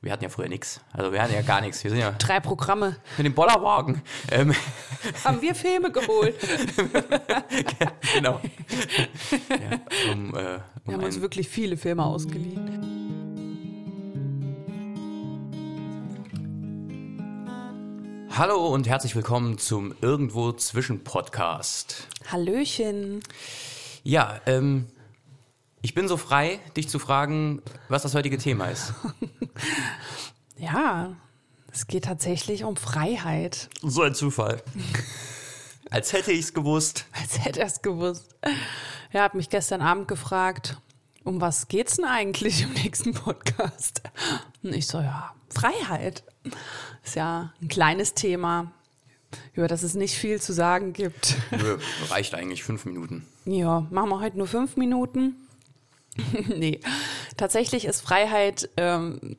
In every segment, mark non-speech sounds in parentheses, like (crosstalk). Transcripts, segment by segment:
wir hatten ja früher nichts. Also wir hatten ja gar nichts. Wir sind ja Drei Programme. mit dem Bollerwagen. Ähm, Haben wir Filme geholt. (laughs) genau. ja, um, äh, Wir um haben uns wirklich viele Filme ausgeliehen. Hallo und herzlich willkommen zum Irgendwo zwischen Podcast. Hallöchen. Ja, ähm, ich bin so frei, dich zu fragen, was das heutige Thema ist. (laughs) Ja, es geht tatsächlich um Freiheit. So ein Zufall. (laughs) Als hätte ich es gewusst. Als hätte er es gewusst. Er hat mich gestern Abend gefragt, um was geht's denn eigentlich im nächsten Podcast? Und ich so, ja, Freiheit. Ist ja ein kleines Thema, über das es nicht viel zu sagen gibt. Nö, reicht eigentlich fünf Minuten. Ja, machen wir heute nur fünf Minuten. (laughs) nee, tatsächlich ist Freiheit ähm,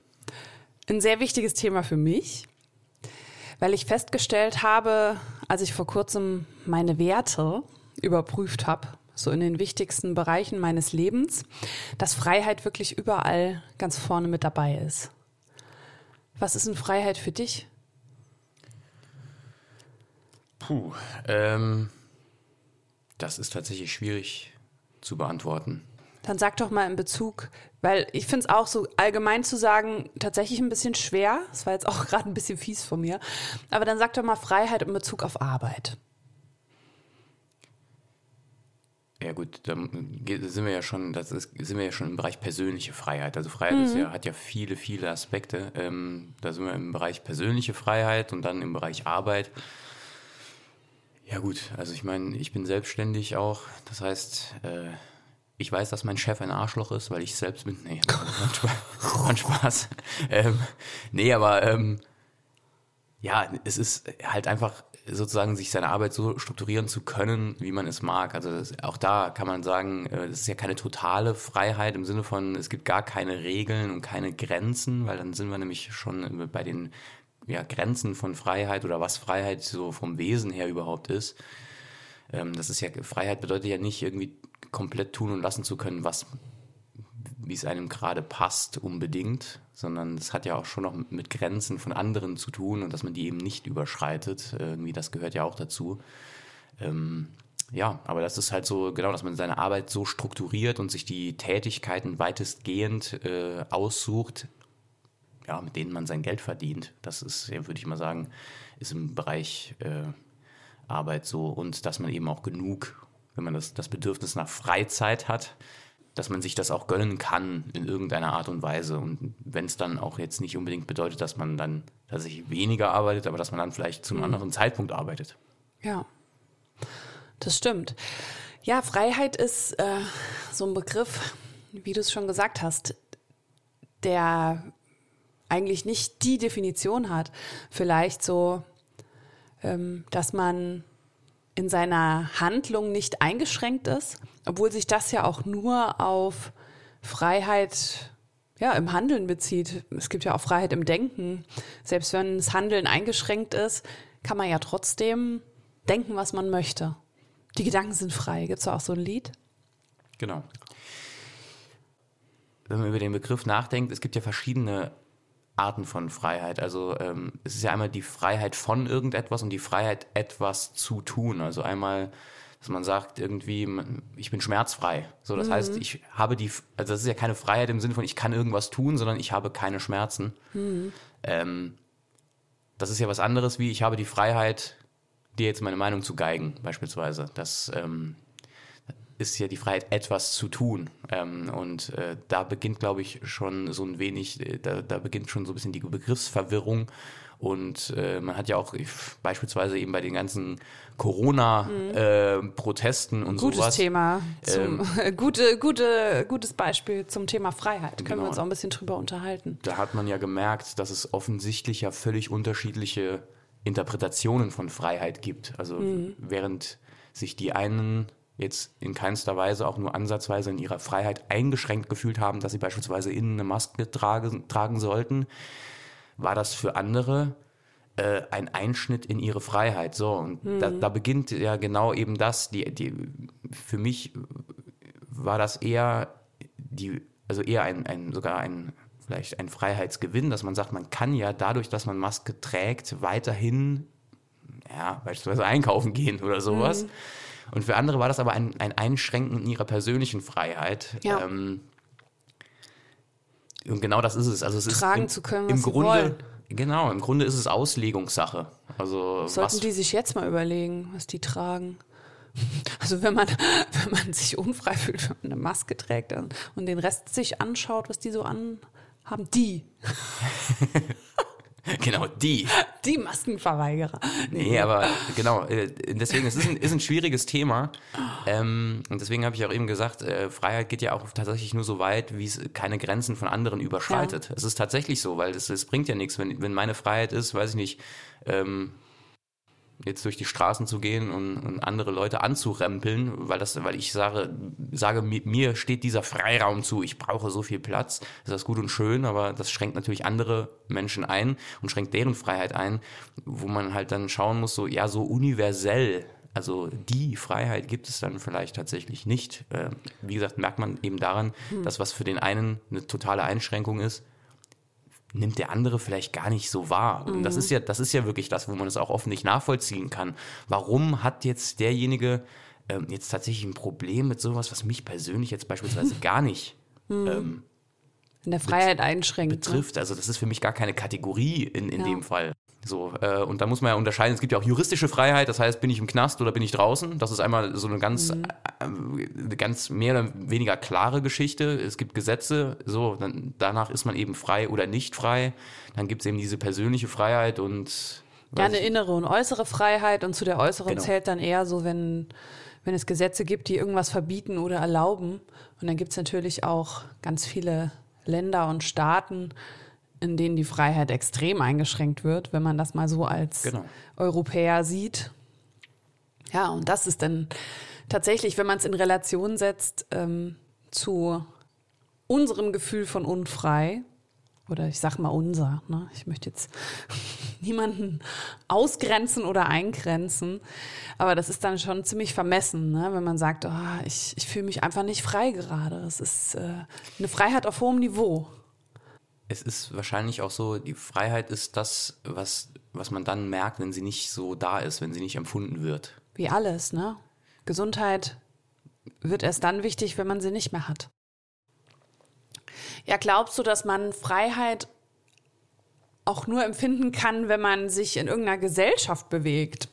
ein sehr wichtiges Thema für mich, weil ich festgestellt habe, als ich vor kurzem meine Werte überprüft habe, so in den wichtigsten Bereichen meines Lebens, dass Freiheit wirklich überall ganz vorne mit dabei ist. Was ist denn Freiheit für dich? Puh, ähm, das ist tatsächlich schwierig zu beantworten. Dann sag doch mal in Bezug, weil ich finde es auch so allgemein zu sagen, tatsächlich ein bisschen schwer. Das war jetzt auch (laughs) gerade ein bisschen fies von mir. Aber dann sag doch mal Freiheit in Bezug auf Arbeit. Ja gut, geht- sind wir ja schon, das ist, sind wir ja schon im Bereich persönliche Freiheit. Also Freiheit ist ja, hat ja viele, viele Aspekte. Ähm, da sind wir im Bereich persönliche Freiheit und dann im Bereich Arbeit. Ja gut, also ich meine, ich bin selbstständig auch. Das heißt, äh, ich weiß, dass mein Chef ein Arschloch ist, weil ich selbst bin. Nee, war (laughs) Spaß. Ähm, nee, aber ähm, ja, es ist halt einfach sozusagen sich seine Arbeit so strukturieren zu können, wie man es mag. Also das, auch da kann man sagen, äh, das ist ja keine totale Freiheit im Sinne von, es gibt gar keine Regeln und keine Grenzen, weil dann sind wir nämlich schon bei den ja, Grenzen von Freiheit oder was Freiheit so vom Wesen her überhaupt ist. Ähm, das ist ja, Freiheit bedeutet ja nicht irgendwie komplett tun und lassen zu können, was wie es einem gerade passt, unbedingt, sondern es hat ja auch schon noch mit Grenzen von anderen zu tun und dass man die eben nicht überschreitet. Irgendwie, das gehört ja auch dazu. Ähm, ja, aber das ist halt so, genau, dass man seine Arbeit so strukturiert und sich die Tätigkeiten weitestgehend äh, aussucht, ja, mit denen man sein Geld verdient. Das ist, würde ich mal sagen, ist im Bereich äh, Arbeit so und dass man eben auch genug, wenn man das, das Bedürfnis nach Freizeit hat, dass man sich das auch gönnen kann in irgendeiner Art und Weise. Und wenn es dann auch jetzt nicht unbedingt bedeutet, dass man dann tatsächlich weniger arbeitet, aber dass man dann vielleicht zum anderen Zeitpunkt arbeitet. Ja, das stimmt. Ja, Freiheit ist äh, so ein Begriff, wie du es schon gesagt hast, der eigentlich nicht die Definition hat. Vielleicht so, ähm, dass man in seiner Handlung nicht eingeschränkt ist, obwohl sich das ja auch nur auf Freiheit ja, im Handeln bezieht. Es gibt ja auch Freiheit im Denken. Selbst wenn das Handeln eingeschränkt ist, kann man ja trotzdem denken, was man möchte. Die Gedanken sind frei. Gibt es auch so ein Lied? Genau. Wenn man über den Begriff nachdenkt, es gibt ja verschiedene Arten von Freiheit. Also ähm, es ist ja einmal die Freiheit von irgendetwas und die Freiheit, etwas zu tun. Also einmal, dass man sagt, irgendwie, ich bin schmerzfrei. So, das heißt, ich habe die, also das ist ja keine Freiheit im Sinne von, ich kann irgendwas tun, sondern ich habe keine Schmerzen. Ähm, das ist ja was anderes, wie ich habe die Freiheit, dir jetzt meine Meinung zu geigen, beispielsweise. Das ähm, ist ja die Freiheit, etwas zu tun. Ähm, und äh, da beginnt, glaube ich, schon so ein wenig, äh, da, da beginnt schon so ein bisschen die Begriffsverwirrung. Und äh, man hat ja auch ich, beispielsweise eben bei den ganzen Corona-Protesten und Mhm. Gutes sowas. Thema. Zum, (laughs) gute, gute, gutes Beispiel zum Thema Freiheit. Können Genau. wir uns auch ein bisschen drüber unterhalten. da hat man ja gemerkt, dass es offensichtlich ja völlig unterschiedliche Interpretationen von Freiheit gibt. Also während sich die einen jetzt in keinster Weise auch nur ansatzweise in ihrer Freiheit eingeschränkt gefühlt haben, dass sie beispielsweise innen eine Maske tragen, tragen sollten, war das für andere äh, ein Einschnitt in ihre Freiheit. So, und da, da beginnt ja genau eben das. Die, die, für mich war das eher die, also eher ein, ein sogar ein vielleicht ein Freiheitsgewinn, dass man sagt, man kann ja dadurch, dass man Maske trägt, weiterhin ja, beispielsweise einkaufen gehen oder sowas. Mhm. Und für andere war das aber ein, ein Einschränken in ihrer persönlichen Freiheit. Ja. Ähm, und genau das ist es. Also es Tragen ist im, zu können, im Grunde, wollen. Genau, im Grunde ist es Auslegungssache. Also Sollten was, die sich jetzt mal überlegen, was die tragen. (laughs) Also wenn man, (laughs) wenn man sich unfrei fühlt, wenn man eine Maske trägt und den Rest sich anschaut, was die so anhaben, die. (laughs) (laughs) Genau, die. Die Maskenverweigerer. Nee, aber genau, äh, deswegen, es ist ein, ist ein schwieriges Thema. Ähm, und deswegen habe ich auch eben gesagt, äh, Freiheit geht ja auch tatsächlich nur so weit, wie es keine Grenzen von anderen überschreitet. Ja. Es ist tatsächlich so, weil es, es bringt ja nichts, wenn, wenn meine Freiheit ist, weiß ich nicht, ähm, jetzt durch die Straßen zu gehen und, und, andere Leute anzurempeln, weil das, weil ich sage, sage, mir steht dieser Freiraum zu, ich brauche so viel Platz, ist das gut und schön, aber das schränkt natürlich andere Menschen ein und schränkt deren Freiheit ein, wo man halt dann schauen muss, so, ja, so universell also die Freiheit gibt es dann vielleicht tatsächlich nicht. Ähm, wie gesagt, merkt man eben daran, hm. dass was für den einen eine totale Einschränkung ist, nimmt der andere vielleicht gar nicht so wahr. Und das mhm. ist ja, das ist ja wirklich das, wo man es auch oft nicht nachvollziehen kann. Warum hat jetzt derjenige ähm, jetzt tatsächlich ein Problem mit sowas, was mich persönlich jetzt beispielsweise (laughs) gar nicht mhm. ähm, in der Freiheit einschränkt. Ne? Betrifft. Ne? Also das ist für mich gar keine Kategorie in, in ja. dem Fall. So, äh, und da muss man ja unterscheiden, es gibt ja auch juristische Freiheit, das heißt, bin ich im Knast oder bin ich draußen? Das ist einmal so eine ganz, mhm. äh, ganz mehr oder weniger klare Geschichte. Es gibt Gesetze, so, dann, danach ist man eben frei oder nicht frei. Dann gibt es eben diese persönliche Freiheit und ja, eine innere und äußere Freiheit und zu der äußeren genau. zählt dann eher so, wenn, wenn es Gesetze gibt, die irgendwas verbieten oder erlauben. Und dann gibt es natürlich auch ganz viele Länder und Staaten, in denen die Freiheit extrem eingeschränkt wird, wenn man das mal so als genau. Europäer sieht. Ja, und das ist dann tatsächlich, wenn man es in Relation setzt ähm, zu unserem Gefühl von unfrei, oder ich sag mal unser, ne? ich möchte jetzt (laughs) niemanden ausgrenzen oder eingrenzen, aber das ist dann schon ziemlich vermessen, ne? wenn man sagt, oh, ich, ich fühle mich einfach nicht frei gerade. Es ist äh, eine Freiheit auf hohem Niveau es ist wahrscheinlich auch so, die Freiheit ist das, was, was man dann merkt, wenn sie nicht so da ist, wenn sie nicht empfunden wird. Wie alles, ne? Gesundheit wird erst dann wichtig, wenn man sie nicht mehr hat. Ja, glaubst du, dass man Freiheit auch nur empfinden kann, wenn man sich in irgendeiner Gesellschaft bewegt?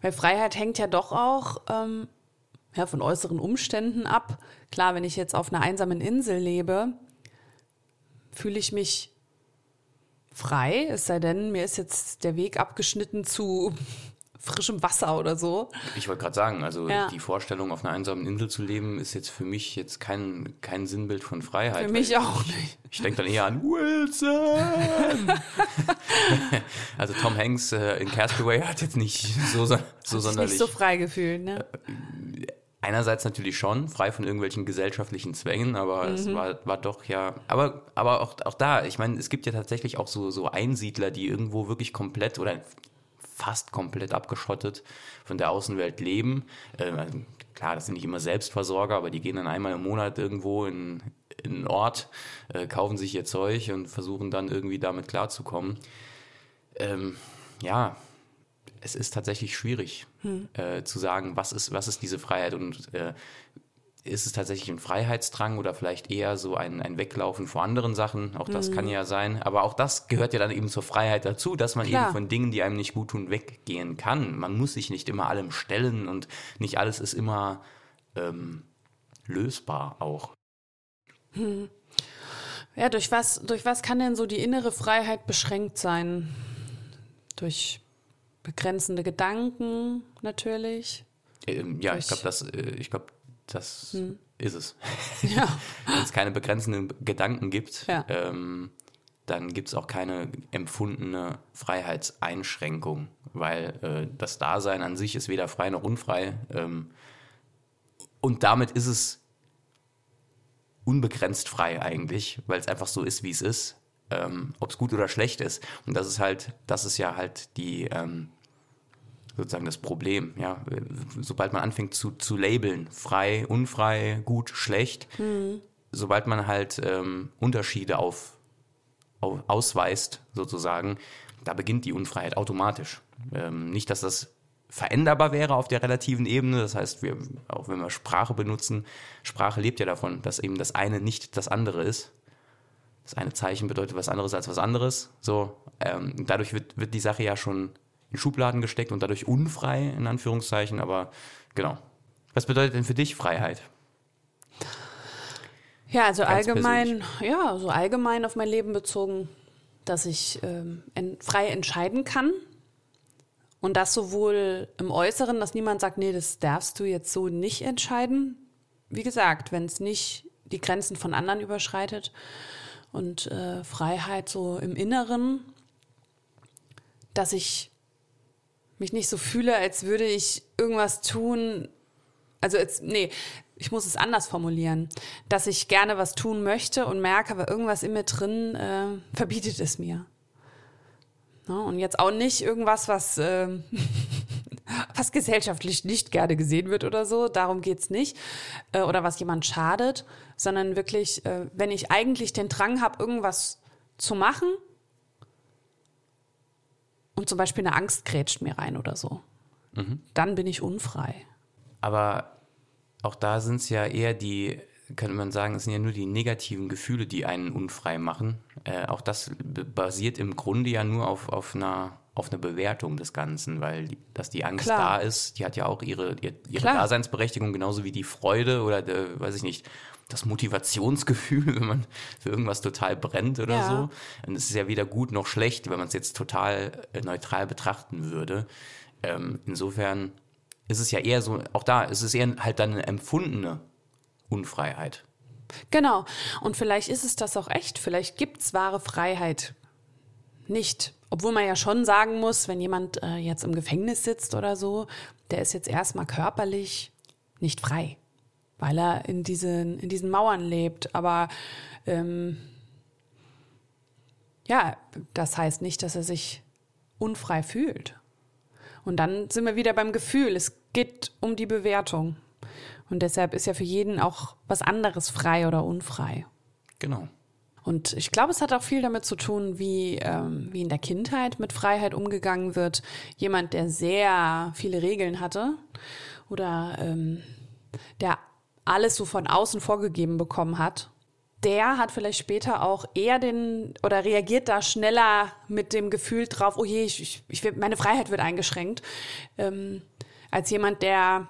Weil Freiheit hängt ja doch auch ähm, ja, von äußeren Umständen ab. Klar, wenn ich jetzt auf einer einsamen Insel lebe, fühle ich mich frei, es sei denn, mir ist jetzt der Weg abgeschnitten zu (laughs) frischem Wasser oder so. Ich wollte gerade sagen, also ja. die Vorstellung, auf einer einsamen Insel zu leben, ist jetzt für mich jetzt kein, kein Sinnbild von Freiheit. Für mich auch nicht. Ich, ich denke dann eher an Wilson. (laughs) also Tom Hanks äh, in Castaway hat jetzt nicht so, so sonderlich... nicht so frei gefühlt, ne? Einerseits natürlich schon, frei von irgendwelchen gesellschaftlichen Zwängen, aber mhm. es war, war doch ja, aber, aber auch, auch da, ich meine, es gibt ja tatsächlich auch so, so Einsiedler, die irgendwo wirklich komplett oder fast komplett abgeschottet von der Außenwelt leben. Äh, klar, das sind nicht immer Selbstversorger, aber die gehen dann einmal im Monat irgendwo in, in einen Ort, äh, kaufen sich ihr Zeug und versuchen dann irgendwie damit klarzukommen. Ähm, ja, es ist tatsächlich schwierig hm. äh, zu sagen, was ist, was ist diese Freiheit und äh, ist es tatsächlich ein Freiheitsdrang oder vielleicht eher so ein, ein Weglaufen vor anderen Sachen? Auch das mhm. kann ja sein. Aber auch das gehört ja dann eben zur Freiheit dazu, dass man Klar. eben von Dingen, die einem nicht gut tun, weggehen kann. Man muss sich nicht immer allem stellen und nicht alles ist immer ähm, lösbar auch. Hm. Ja, durch was, durch was kann denn so die innere Freiheit beschränkt sein? Durch begrenzende Gedanken natürlich. Ähm, ja, ich glaube, das, äh, ich glaub, das hm. ist es. (laughs) Ja. (laughs) Wenn es keine begrenzenden Gedanken gibt, ja. ähm, dann gibt es auch keine empfundene Freiheitseinschränkung, weil äh, das Dasein an sich ist weder frei noch unfrei. Ähm, und damit ist es unbegrenzt frei eigentlich, weil es einfach so ist, wie es ist. Ähm, Ob es gut oder schlecht ist. Und das ist halt, das ist ja halt die, ähm, sozusagen das Problem. Ja, sobald man anfängt zu, zu labeln, frei, unfrei, gut, schlecht, mhm. sobald man halt ähm, Unterschiede auf ausweist, sozusagen, da beginnt die Unfreiheit automatisch. Ähm, nicht, dass das veränderbar wäre auf der relativen Ebene. Das heißt, wir, auch wenn wir Sprache benutzen, Sprache lebt ja davon, dass eben das eine nicht das andere ist. Das eine Zeichen bedeutet was anderes als was anderes. So, ähm, dadurch wird, wird die Sache ja schon in Schubladen gesteckt und dadurch unfrei, in Anführungszeichen. Aber genau. Was bedeutet denn für dich Freiheit? Ja, also Ganz allgemein, persönlich. ja, so allgemein auf mein Leben bezogen, dass ich ähm, frei entscheiden kann. Und das sowohl im Äußeren, dass niemand sagt, nee, das darfst du jetzt so nicht entscheiden. Wie gesagt, wenn es nicht die Grenzen von anderen überschreitet. Und äh, Freiheit so im Inneren, dass ich mich nicht so fühle, als würde ich irgendwas tun. Also, jetzt, nee, ich muss es anders formulieren, dass ich gerne was tun möchte und merke, aber irgendwas in mir drin äh, (laughs) verbietet es mir. Ne? Und jetzt auch nicht irgendwas, was, äh, (laughs) was gesellschaftlich nicht gerne gesehen wird oder so, darum geht's nicht, äh, oder was jemand schadet, sondern wirklich, äh, wenn ich eigentlich den Drang habe, irgendwas zu machen und zum Beispiel eine Angst grätscht mir rein oder so, mhm. dann bin ich unfrei. Aber auch da sind es ja eher die, könnte man sagen, es sind ja nur die negativen Gefühle, die einen unfrei machen. Äh, auch das basiert im Grunde ja nur auf, auf einer auf eine Bewertung des Ganzen, weil dass die Angst Klar. da ist, die hat ja auch ihre, ihre, ihre Daseinsberechtigung, genauso wie die Freude oder, der, weiß ich nicht, das Motivationsgefühl, (laughs) wenn man für irgendwas total brennt oder ja. so. Und es ist ja weder gut noch schlecht, wenn man es jetzt total äh, neutral betrachten würde. Ähm, insofern ist es ja eher so, auch da, ist es eher halt dann eine empfundene Unfreiheit. Genau. Und vielleicht ist es das auch echt. Vielleicht gibt es wahre Freiheit nicht. Obwohl man ja schon sagen muss, wenn jemand äh, jetzt im Gefängnis sitzt oder so, der ist jetzt erstmal körperlich nicht frei, weil er in diesen, in diesen Mauern lebt. Aber ähm, ja, das heißt nicht, dass er sich unfrei fühlt. Und dann sind wir wieder beim Gefühl. Es geht um die Bewertung. Und deshalb ist ja für jeden auch was anderes frei oder unfrei. Genau. Und ich glaube, es hat auch viel damit zu tun, wie, ähm, wie in der Kindheit mit Freiheit umgegangen wird. Jemand, der sehr viele Regeln hatte oder ähm, der alles so von außen vorgegeben bekommen hat, der hat vielleicht später auch eher den oder reagiert da schneller mit dem Gefühl drauf, oh je, ich, ich, meine Freiheit wird eingeschränkt, ähm, als jemand, der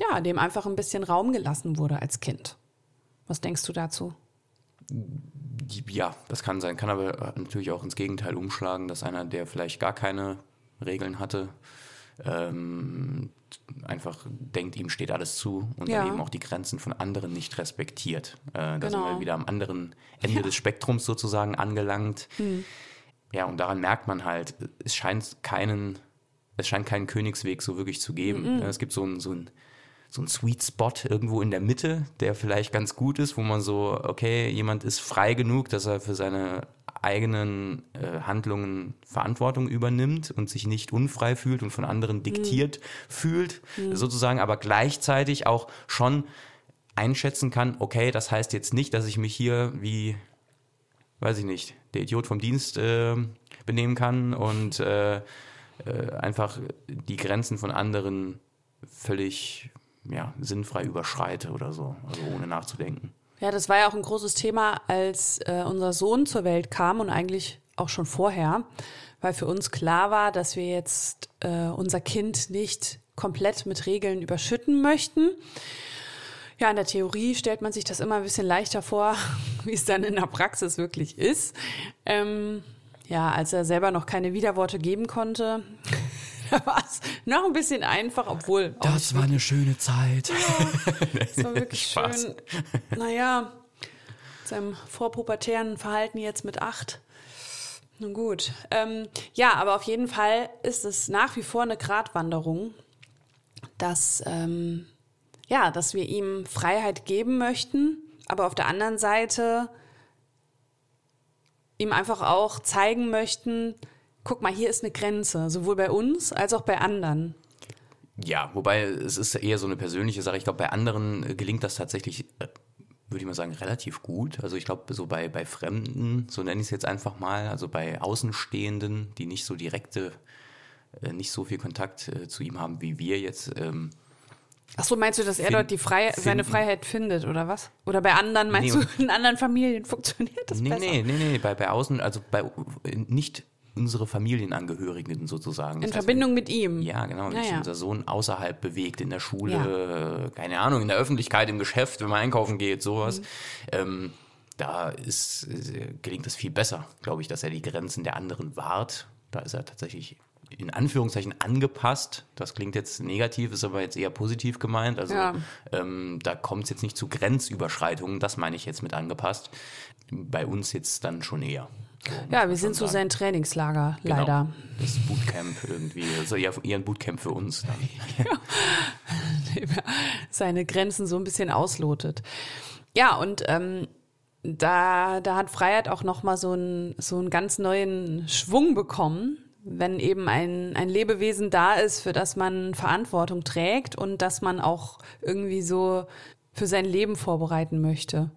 ja, dem einfach ein bisschen Raum gelassen wurde als Kind. Was denkst du dazu? Ja, das kann sein. Kann aber natürlich auch ins Gegenteil umschlagen, dass einer, der vielleicht gar keine Regeln hatte, ähm, einfach denkt, ihm steht alles zu und ja. dann eben auch die Grenzen von anderen nicht respektiert. Äh, da genau. sind wir genau. wieder am anderen (laughs) Ende ja. des Spektrums sozusagen angelangt. Hm. Ja, und daran merkt man halt, es scheint keinen, es scheint keinen Königsweg so wirklich zu geben. Mhm. Es gibt so ein, so ein so ein Sweet Spot irgendwo in der Mitte, der vielleicht ganz gut ist, wo man so, okay, jemand ist frei genug, dass er für seine eigenen äh, Handlungen Verantwortung übernimmt und sich nicht unfrei fühlt und von anderen diktiert mhm. fühlt, mhm. sozusagen, aber gleichzeitig auch schon einschätzen kann, okay, das heißt jetzt nicht, dass ich mich hier wie, weiß ich nicht, der Idiot vom Dienst äh, benehmen kann und äh, äh einfach die Grenzen von anderen völlig ja, sinnfrei überschreite oder so, also ohne nachzudenken. Ja, das war ja auch ein großes Thema, als äh, unser Sohn zur Welt kam und eigentlich auch schon vorher, weil für uns klar war, dass wir jetzt äh, unser Kind nicht komplett mit Regeln überschütten möchten. Ja, in der Theorie stellt man sich das immer ein bisschen leichter vor, (laughs) wie es dann in der Praxis wirklich ist. Ähm, ja, als er selber noch keine Widerworte geben konnte, da war es noch ein bisschen einfach, obwohl. Das war eine schöne Zeit. Ja, das war (laughs) wirklich Spaß. schön. Naja, seinem vorpubertären Verhalten jetzt mit acht. Nun gut. Ähm, ja, aber auf jeden Fall ist es nach wie vor eine Gratwanderung, dass, ähm, ja, dass wir ihm Freiheit geben möchten, aber auf der anderen Seite ihm einfach auch zeigen möchten, guck mal, hier ist eine Grenze, sowohl bei uns als auch bei anderen. Ja, wobei es ist eher so eine persönliche Sache. Ich glaube, bei anderen gelingt das tatsächlich äh, würde ich mal sagen, relativ gut. Also ich glaube, so bei, bei Fremden, so nenne ich es jetzt einfach mal, also bei Außenstehenden, die nicht so direkte, äh, nicht so viel Kontakt äh, zu ihm haben wie wir jetzt. Ähm, Ach so, meinst du, dass er dort die Frei seine. Freiheit findet oder was? Oder bei anderen, meinst Nee, du, (laughs) in anderen Familien funktioniert das nee, besser? nee, nee, nee, bei, bei Außen, also bei nicht unsere Familienangehörigen sozusagen. In heißt, Verbindung mit ihm. Ja, genau. Wenn Ja, sich ja. unser Sohn außerhalb bewegt, in der Schule, äh, keine Ahnung, in der Öffentlichkeit, im Geschäft, wenn man einkaufen geht, sowas. Mhm. Ähm, da ist, äh, gelingt es viel besser, glaube ich, dass er die Grenzen der anderen wahrt. Da ist er tatsächlich in Anführungszeichen angepasst. Das klingt jetzt negativ, ist aber jetzt eher positiv gemeint. Also Ja. ähm, da kommt es jetzt nicht zu Grenzüberschreitungen, das meine ich jetzt mit angepasst. Bei uns jetzt dann schon eher. Ja, wir sind so sein Trainingslager, Genau. leider. Das Bootcamp irgendwie. Also eher, eher ein Bootcamp für uns. Dann. (laughs) seine Grenzen so ein bisschen auslotet. Ja, und ähm, da, da hat Freiheit auch nochmal so einen, so einen ganz neuen Schwung bekommen, wenn eben ein, ein Lebewesen da ist, für das man Verantwortung trägt und das man auch irgendwie so für sein Leben vorbereiten möchte.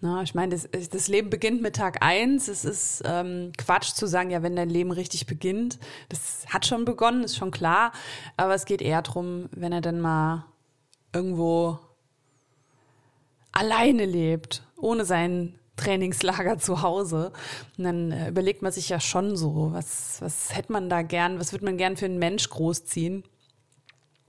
Na, ich meine, das, das Leben beginnt mit Tag eins. Es ist ähm, Quatsch zu sagen, ja, wenn dein Leben richtig beginnt. Das hat schon begonnen, ist schon klar. Aber es geht eher drum, wenn er dann mal irgendwo alleine lebt, ohne sein Trainingslager zu Hause. Und dann äh, überlegt man sich ja schon so, was, was hätte man da gern, was würde man gern für einen Mensch großziehen?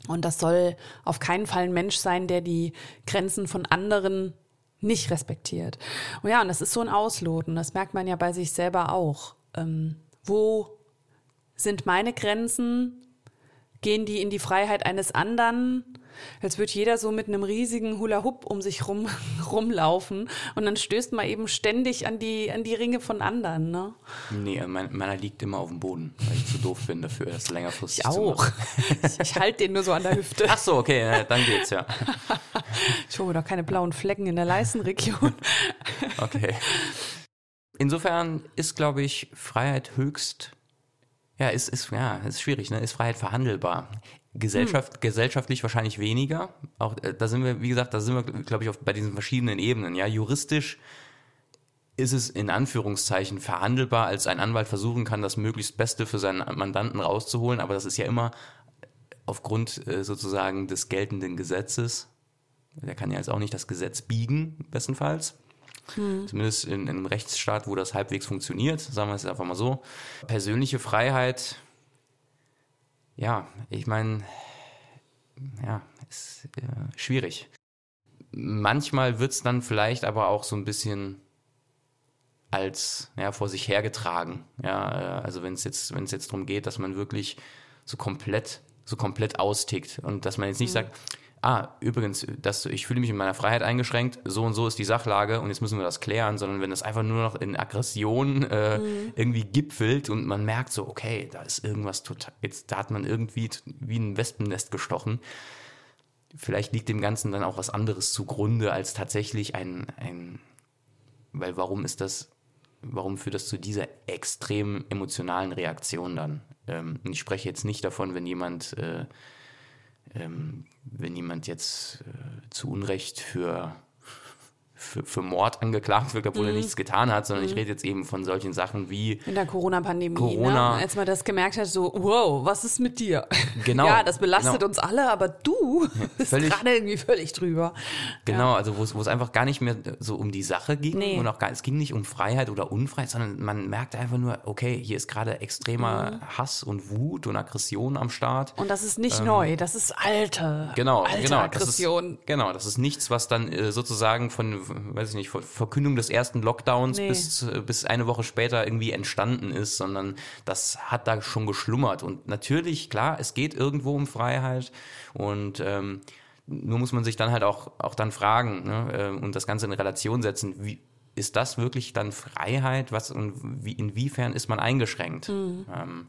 Und das soll auf keinen Fall ein Mensch sein, der die Grenzen von anderen nicht respektiert. Und ja, und das ist so ein Ausloten. Das merkt man ja bei sich selber auch. Ähm, wo sind meine Grenzen? Gehen die in die Freiheit eines anderen? Als würde jeder so mit einem riesigen Hula-Hoop um sich rum, (laughs) rumlaufen und dann stößt man eben ständig an die, an die Ringe von anderen. Ne? Nee, mein, meiner liegt immer auf dem Boden, weil ich zu doof bin dafür, das längerfristig Ich auch. Ich, ich halte den nur so an der Hüfte. Ach so, okay, ja, dann geht's ja. (laughs) Ich hole doch keine blauen Flecken in der Leistenregion. (laughs) Okay. Insofern ist, glaube ich, Freiheit höchst, ja, ist, ist, ja, ist schwierig, ne? Ist Freiheit verhandelbar? Gesellschaft, gesellschaftlich wahrscheinlich weniger. Auch äh, da sind wir, wie gesagt, da sind wir, glaube ich, auf, bei diesen verschiedenen Ebenen. Ja, juristisch ist es in Anführungszeichen verhandelbar, als ein Anwalt versuchen kann, das möglichst Beste für seinen Mandanten rauszuholen. Aber das ist ja immer aufgrund äh, sozusagen des geltenden Gesetzes. Der kann ja jetzt auch nicht das Gesetz biegen, bestenfalls. Zumindest in, in einem Rechtsstaat, wo das halbwegs funktioniert, sagen wir es einfach mal so. Persönliche Freiheit, ja, ich meine, ja, ist äh, schwierig. Manchmal wird es dann vielleicht aber auch so ein bisschen als ja, vor sich hergetragen. Ja, äh, also wenn es jetzt, wenn es jetzt darum geht, dass man wirklich so komplett, so komplett austickt und dass man jetzt nicht sagt, ah, übrigens, das, ich fühle mich in meiner Freiheit eingeschränkt, so und so ist die Sachlage und jetzt müssen wir das klären, sondern wenn es einfach nur noch in Aggression äh, irgendwie gipfelt und man merkt so, okay, da ist irgendwas total, jetzt da hat man irgendwie wie ein Wespennest gestochen. Vielleicht liegt dem Ganzen dann auch was anderes zugrunde als tatsächlich ein, ein weil warum ist das, warum führt das zu dieser extrem emotionalen Reaktion dann? Ähm, und ich spreche jetzt nicht davon, wenn jemand, äh, wenn jemand jetzt äh, zu Unrecht für, für, für Mord angeklagt wird, obwohl er nichts getan hat, sondern ich rede jetzt eben von solchen Sachen wie In der Corona-Pandemie, Corona. ne? als man das gemerkt hat, so, wow, was ist mit dir? Genau, Ja, das belastet genau. uns alle, aber du (laughs) bist völlig- gerade irgendwie völlig drüber. Genau, also wo es, wo es einfach gar nicht mehr so um die Sache ging Nee. und auch gar, es ging nicht um Freiheit oder Unfreiheit, sondern man merkte einfach nur, okay, hier ist gerade extremer Mhm. Hass und Wut und Aggression am Start. Und das ist nicht neu, das ist alte, Ähm, Genau, alte genau. Aggression. Das ist, genau, das ist nichts, was dann äh, sozusagen von, weiß ich nicht, Verkündung des ersten Lockdowns Nee. bis, äh, bis eine Woche später irgendwie entstanden ist, sondern das hat da schon geschlummert. Und natürlich, klar, es geht irgendwo um Freiheit und ähm, nur muss man sich dann halt auch, auch dann fragen ne, äh, und das Ganze in Relation setzen, wie ist das wirklich dann Freiheit? Was und wie, inwiefern ist man eingeschränkt? Ähm,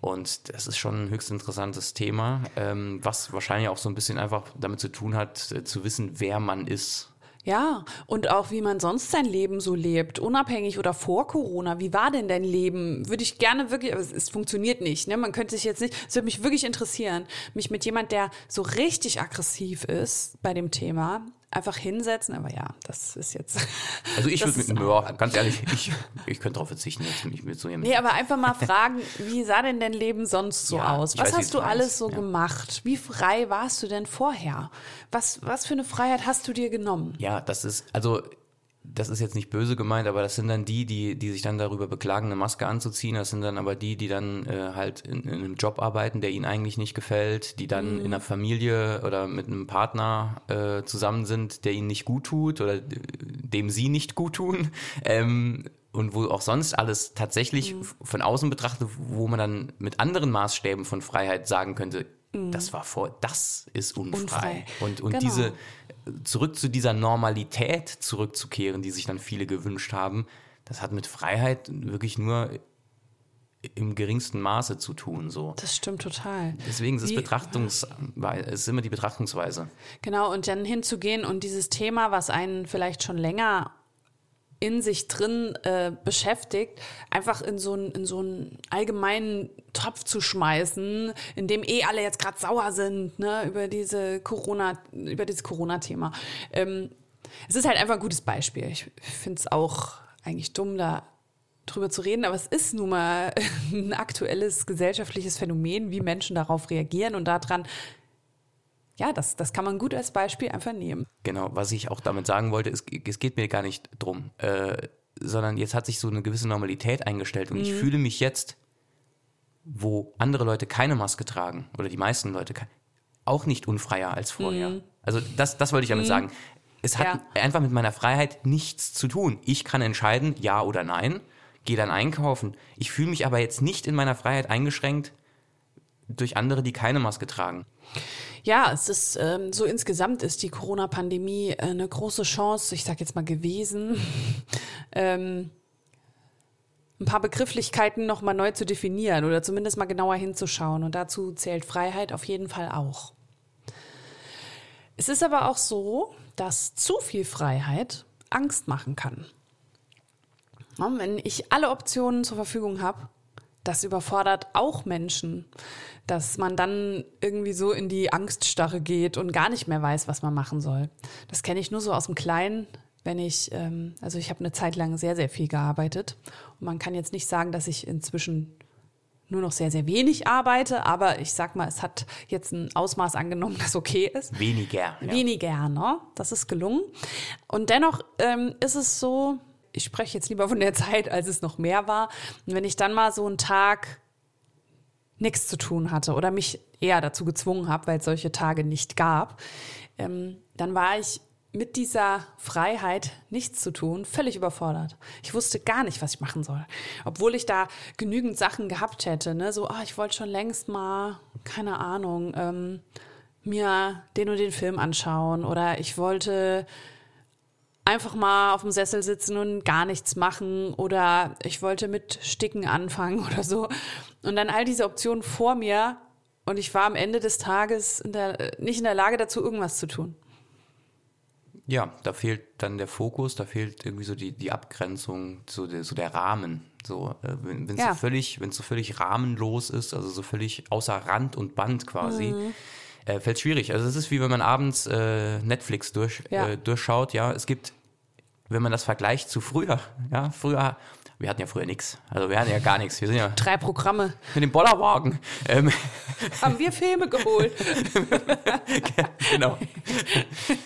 und das ist schon ein höchst interessantes Thema, ähm, was wahrscheinlich auch so ein bisschen einfach damit zu tun hat, äh, zu wissen, wer man ist. Ja, und auch wie man sonst sein Leben so lebt, unabhängig oder vor Corona. Wie war denn dein Leben? Würde ich gerne wirklich, aber es, es funktioniert nicht. Ne? Man könnte sich jetzt nicht, es würde mich wirklich interessieren, mich mit jemand, der so richtig aggressiv ist bei dem Thema, einfach hinsetzen, aber ja, das ist jetzt. (laughs) Also ich würde mit, ja, ganz ehrlich, ich, ich könnte darauf verzichten, jetzt mich mit so jemandem. Nee, aber einfach mal fragen, wie sah denn dein Leben sonst so Ja, aus? Was weiß, hast du alles so ja. gemacht? Wie frei warst du denn vorher? Was, was für eine Freiheit hast du dir genommen? Ja, das ist, also das ist jetzt nicht böse gemeint, aber das sind dann die, die, die sich dann darüber beklagen, eine Maske anzuziehen. Das sind dann aber die, die dann äh, halt in, in einem Job arbeiten, der ihnen eigentlich nicht gefällt, die dann in einer Familie oder mit einem Partner äh, zusammen sind, der ihnen nicht gut tut oder äh, dem sie nicht gut tun. (laughs) Ähm, und wo auch sonst alles tatsächlich f- von außen betrachtet, wo man dann mit anderen Maßstäben von Freiheit sagen könnte, das war vor, das ist unfrei. Unfrei. Und, und Genau. diese zurück zu dieser Normalität zurückzukehren, die sich dann viele gewünscht haben, das hat mit Freiheit wirklich nur im geringsten Maße zu tun. So. Das stimmt total. Deswegen ist es Betrachtungsweise, es ist immer die Betrachtungsweise. Genau, und dann hinzugehen und dieses Thema, was einen vielleicht schon länger in sich drin äh, beschäftigt, einfach in so, einen, in so einen allgemeinen Topf zu schmeißen, in dem eh alle jetzt gerade sauer sind, ne, über diese Corona, über dieses Corona-Thema. Ähm, es ist halt einfach ein gutes Beispiel. Ich finde es auch eigentlich dumm, da drüber zu reden, aber es ist nun mal (laughs) ein aktuelles gesellschaftliches Phänomen, wie Menschen darauf reagieren und daran, ja, das, das kann man gut als Beispiel einfach nehmen. Genau, was ich auch damit sagen wollte, es, es geht mir gar nicht drum, äh, sondern jetzt hat sich so eine gewisse Normalität eingestellt und ich fühle mich jetzt, wo andere Leute keine Maske tragen oder die meisten Leute auch nicht unfreier als vorher. Also das, das wollte ich damit sagen. Es hat Ja. einfach mit meiner Freiheit nichts zu tun. Ich kann entscheiden, ja oder nein, gehe dann einkaufen. Ich fühle mich aber jetzt nicht in meiner Freiheit eingeschränkt durch andere, die keine Maske tragen. Ja, es ist ähm, so insgesamt ist die Corona-Pandemie äh, eine große Chance, ich sage jetzt mal gewesen, (laughs) ähm, ein paar Begrifflichkeiten noch mal neu zu definieren oder zumindest mal genauer hinzuschauen. Und dazu zählt Freiheit auf jeden Fall auch. Es ist aber auch so, dass zu viel Freiheit Angst machen kann. Wenn ich alle Optionen zur Verfügung habe, das überfordert auch Menschen, dass man dann irgendwie so in die Angststarre geht und gar nicht mehr weiß, was man machen soll. Das kenne ich nur so aus dem Kleinen, wenn ich, ähm, also ich habe eine Zeit lang sehr, sehr viel gearbeitet. Und man kann jetzt nicht sagen, dass ich inzwischen nur noch sehr, sehr wenig arbeite, aber ich sag mal, es hat jetzt ein Ausmaß angenommen, (laughs) das okay ist. Weniger. Ja. Weniger, ne? Das ist gelungen. Und dennoch ähm, ist es so, ich spreche jetzt lieber von der Zeit, als es noch mehr war. Und wenn ich dann mal so einen Tag nichts zu tun hatte oder mich eher dazu gezwungen habe, weil es solche Tage nicht gab, ähm, dann war ich mit dieser Freiheit, nichts zu tun, völlig überfordert. Ich wusste gar nicht, was ich machen soll. Obwohl ich da genügend Sachen gehabt hätte, ne? so, ah, ich wollte schon längst mal, keine Ahnung, ähm, mir den und den Film anschauen oder ich wollte einfach mal auf dem Sessel sitzen und gar nichts machen oder ich wollte mit Sticken anfangen (laughs) oder so. Und dann all diese Optionen vor mir und ich war am Ende des Tages in der, nicht in der Lage dazu, irgendwas zu tun. Ja, da fehlt dann der Fokus, da fehlt irgendwie so die, die Abgrenzung, so der, so der Rahmen. So, äh, wenn es Ja. so völlig, wenn es so völlig rahmenlos ist, also so völlig außer Rand und Band quasi, Mhm. Äh, fällt schwierig. Also es ist wie wenn man abends äh, Netflix durch, Ja. äh, durchschaut, ja. Es gibt, wenn man das vergleicht zu früher, ja, früher, wir hatten ja früher nichts. Also wir hatten ja gar nichts. Wir sind ja Drei Programme. mit dem Bollerwagen. Ähm, Haben wir Filme geholt. (laughs) genau.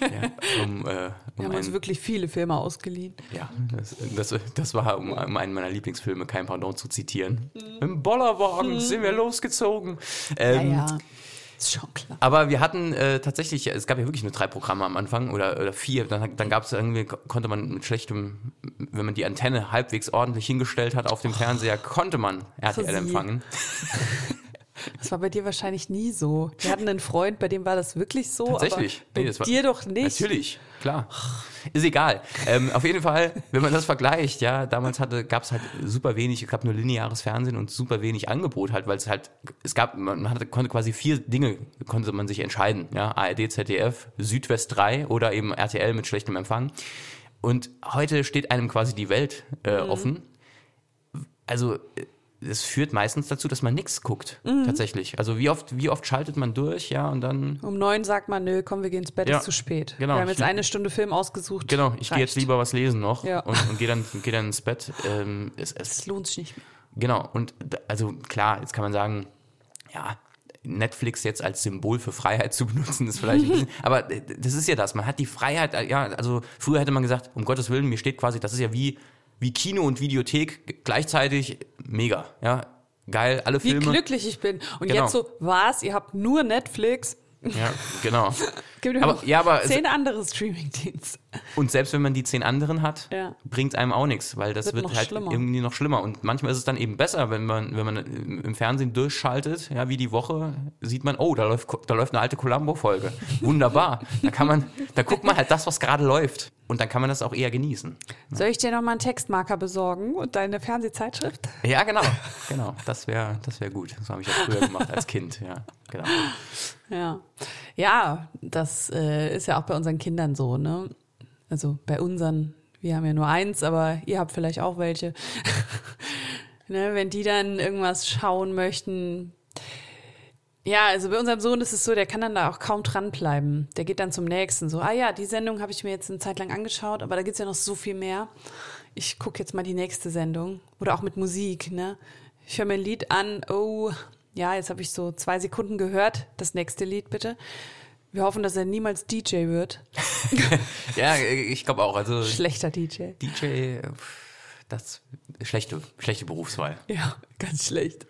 ja, um, äh, Wir um haben uns wirklich viele Filme ausgeliehen. Ja, das, das, das war, um, um einen meiner Lieblingsfilme, kein Pardon zu zitieren. Im Bollerwagen sind wir losgezogen. Ähm, Mhm. Ja, ja. Ist schon klar. Aber wir hatten äh, tatsächlich, es gab ja wirklich nur drei Programme am Anfang oder, oder vier. Dann, dann gab es irgendwie, konnte man mit schlechtem, wenn man die Antenne halbwegs ordentlich hingestellt hat auf dem Fernseher, konnte man RTL empfangen. (laughs) Das war bei dir wahrscheinlich nie so. Wir hatten einen Freund, bei dem war das wirklich so. Tatsächlich. Bei Nee, dir doch nicht. Natürlich, klar. Ist egal. Ähm, auf jeden Fall, wenn man das vergleicht, ja, damals hatte, gab es halt super wenig, es gab nur lineares Fernsehen und super wenig Angebot halt, weil es halt, es gab, man hatte, konnte quasi vier Dinge, konnte man sich entscheiden, ja, ARD, ZDF, Südwest 3 oder eben RTL mit schlechtem Empfang. Und heute steht einem quasi die Welt äh, Mhm. offen. Also, äh, es führt meistens dazu, dass man nichts guckt, Mhm. tatsächlich. Also wie oft, wie oft schaltet man durch, ja, und dann, Um neun sagt man, nö, komm, wir gehen ins Bett, Ja, ist zu spät. genau. Wir haben jetzt eine Stunde Film ausgesucht. genau, ich gehe jetzt lieber was lesen noch Ja. und, und gehe dann, geh dann ins Bett. Ähm, es, es, Das lohnt sich nicht mehr. Genau, und also klar, jetzt kann man sagen, ja, Netflix jetzt als Symbol für Freiheit (laughs) zu benutzen, ist vielleicht ein bisschen, aber das ist ja das, man hat die Freiheit, ja, also früher hätte man gesagt, um Gottes Willen, mir steht quasi, das ist ja wie, wie Kino und Videothek gleichzeitig mega, ja, geil, alle Wie Filme. glücklich ich bin. Und Genau. jetzt so, was? Ihr habt nur Netflix? Ja, genau. (laughs) Gibt Aber- ja, aber zehn andere Streamingdienste. Und selbst wenn man die zehn anderen hat, Ja. bringt einem auch nichts, weil das Wird wird, halt schlimmer. irgendwie noch schlimmer. Und manchmal ist es dann eben besser, wenn man, wenn man im im Fernsehen durchschaltet, ja, wie die Woche, sieht man, oh, da läuft, da läuft eine alte Columbo-Folge. Wunderbar. da kann man, da guckt man halt das, was gerade läuft. Und dann kann man das auch eher genießen. Soll ich dir noch mal einen Textmarker besorgen und deine Fernsehzeitschrift? Ja, genau. (laughs) Genau. Das wäre, das wäre gut. So habe ich ja früher gemacht als Kind, ja. Genau. Ja. Ja, das äh, ist ja auch bei unseren Kindern so, ne? Also bei unseren, wir haben ja nur eins, aber ihr habt vielleicht auch welche. (laughs) ne, wenn die dann irgendwas schauen möchten. Ja, also bei unserem Sohn ist es so, der kann dann da auch kaum dranbleiben. Der geht dann zum nächsten. So, ah ja, die Sendung habe ich mir jetzt eine Zeit lang angeschaut, aber da gibt's ja noch so viel mehr. Ich gucke jetzt mal die nächste Sendung. Oder auch mit Musik, ne? Ich höre mir ein Lied an, oh, ja, jetzt habe ich so zwei Sekunden gehört. Das nächste Lied bitte. Wir hoffen, dass er niemals DJ wird. (laughs) Ja, ich glaube auch. Also Schlechter DJ. DJ, das schlechte, schlechte Berufswahl. Ja, ganz schlecht.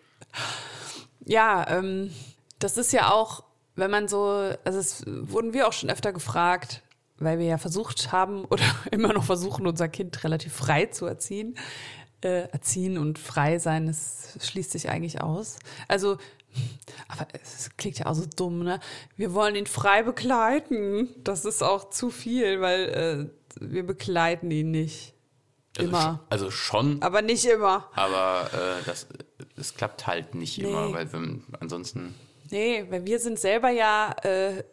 Ja, ähm, das ist ja auch, wenn man so, also es wurden wir auch schon öfter gefragt, weil wir ja versucht haben (laughs) oder immer noch versuchen, unser Kind relativ frei zu erziehen. Äh, erziehen und frei sein, das schließt sich eigentlich aus. Also, aber es klingt ja auch so dumm, ne? Wir wollen ihn frei begleiten. Das ist auch zu viel, weil äh, wir begleiten ihn nicht. Also Immer. schon- Also schon, Aber nicht immer. aber äh, das, das klappt halt nicht Nee. immer, weil wenn, ansonsten. Nee, weil wir sind selber ja, äh,